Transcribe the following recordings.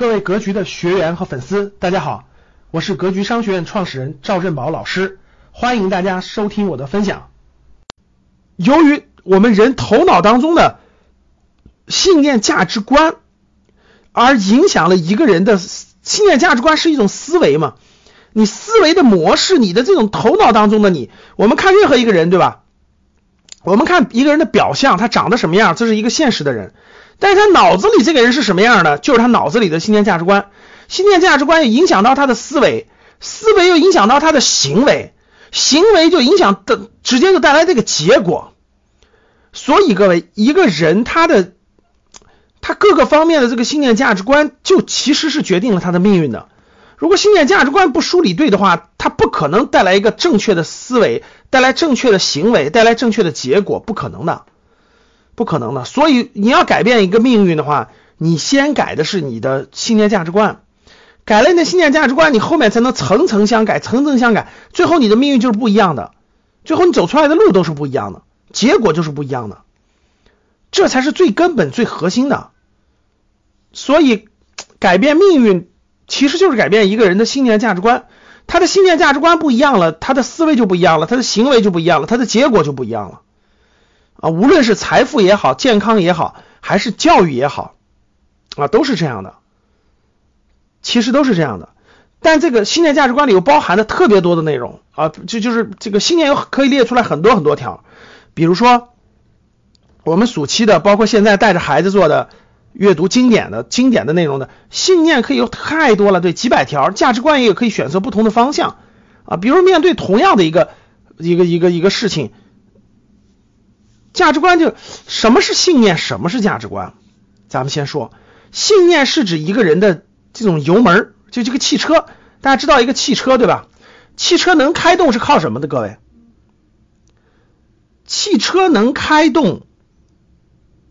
各位格局的学员和粉丝，大家好，我是格局商学院创始人赵振宝老师，欢迎大家收听我的分享。由于我们人头脑当中的信念价值观，而影响了一个人的信念价值观是一种思维嘛？你思维的模式，你的这种头脑当中的你，我们看任何一个人，对吧？我们看一个人的表象，他长得什么样，这是一个现实的人。但是他脑子里这个人是什么样的？就是他脑子里的信念价值观，信念价值观又影响到他的思维，思维又影响到他的行为，行为就影响的直接就带来这个结果。所以各位，一个人他的他各个方面的这个信念价值观，就其实是决定了他的命运的。如果信念价值观不梳理对的话，他不可能带来一个正确的思维，带来正确的行为，带来正确的结果，不可能的。不可能的，所以你要改变一个命运的话，你先改的是你的信念价值观，改了你的信念价值观，你后面才能层层相改，层层相改，最后你的命运就是不一样的，最后你走出来的路都是不一样的，结果就是不一样的，这才是最根本、最核心的。所以改变命运其实就是改变一个人的信念价值观，他的信念价值观不一样了，他的思维就不一样了，他的行为就不一样了，他的结果就不一样了。啊，无论是财富也好，健康也好，还是教育也好，啊，都是这样的。其实都是这样的。但这个信念价值观里有包含的特别多的内容啊，就就是这个信念有可以列出来很多很多条。比如说，我们暑期的，包括现在带着孩子做的阅读经典的经典的内容的信念，可以有太多了，对，几百条。价值观也可以选择不同的方向啊，比如面对同样的一个一个一个一个事情。价值观就什么是信念，什么是价值观？咱们先说，信念是指一个人的这种油门，就这个汽车，大家知道一个汽车对吧？汽车能开动是靠什么的？各位，汽车能开动，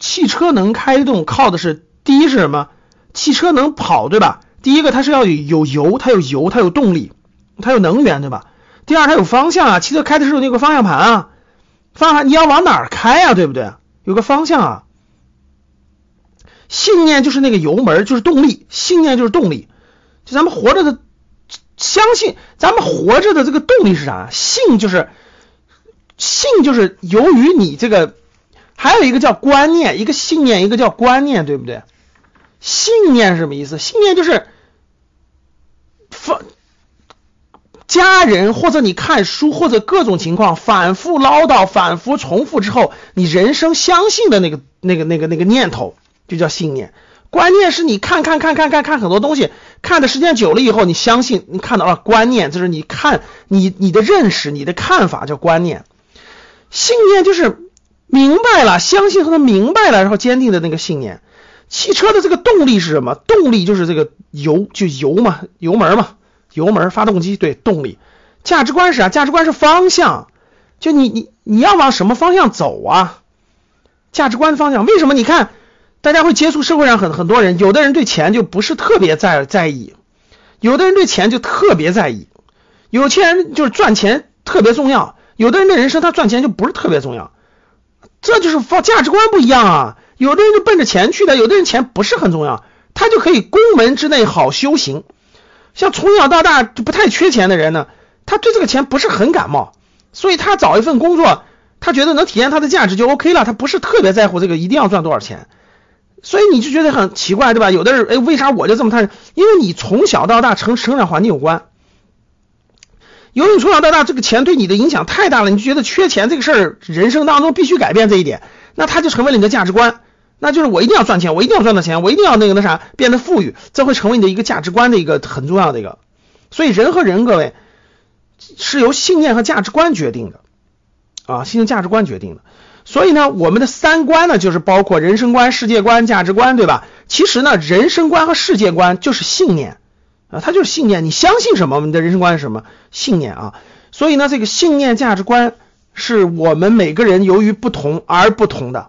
汽车能开动靠的是第一是什么？汽车能跑对吧？第一个它是要有油，它有油，它有动力，它有能源对吧？第二它有方向啊，汽车开的时候那个方向盘啊。方向你要往哪儿开呀？对不对？有个方向啊。信念就是那个油门，就是动力。信念就是动力。就咱们活着的，相信咱们活着的这个动力是啥？信就是信就是由于你这个，还有一个叫观念，一个信念，一个叫观念，对不对？信念是什么意思？信念就是方。家人或者你看书或者各种情况反复唠叨、反复重复之后，你人生相信的那个、那个、那个、那个念头就叫信念。观念是你看看看看看看很多东西，看的时间久了以后，你相信你看到了观念，就是你看你你的认识、你的看法叫观念。信念就是明白了，相信和明白了，然后坚定的那个信念。汽车的这个动力是什么？动力就是这个油，就油嘛，油门嘛。油门、发动机，对动力，价值观是啥？价值观是方向，就你你你要往什么方向走啊？价值观方向，为什么？你看，大家会接触社会上很很多人，有的人对钱就不是特别在在意，有的人对钱就特别在意，有钱人就是赚钱特别重要，有的人的人生他赚钱就不是特别重要，这就是方价值观不一样啊。有的人就奔着钱去的，有的人钱不是很重要，他就可以宫门之内好修行。像从小到大就不太缺钱的人呢，他对这个钱不是很感冒，所以他找一份工作，他觉得能体现他的价值就 OK 了，他不是特别在乎这个一定要赚多少钱，所以你就觉得很奇怪，对吧？有的人，哎，为啥我就这么贪？因为你从小到大成成长环境有关，由于你从小到大这个钱对你的影响太大了，你就觉得缺钱这个事儿人生当中必须改变这一点，那他就成为了你的价值观。那就是我一定要赚钱，我一定要赚到钱，我一定要那个那啥变得富裕，这会成为你的一个价值观的一个很重要的一个。所以人和人，各位是由信念和价值观决定的啊，信念价值观决定的。所以呢，我们的三观呢，就是包括人生观、世界观、价值观，对吧？其实呢，人生观和世界观就是信念啊，它就是信念。你相信什么，你的人生观是什么？信念啊。所以呢，这个信念价值观是我们每个人由于不同而不同的。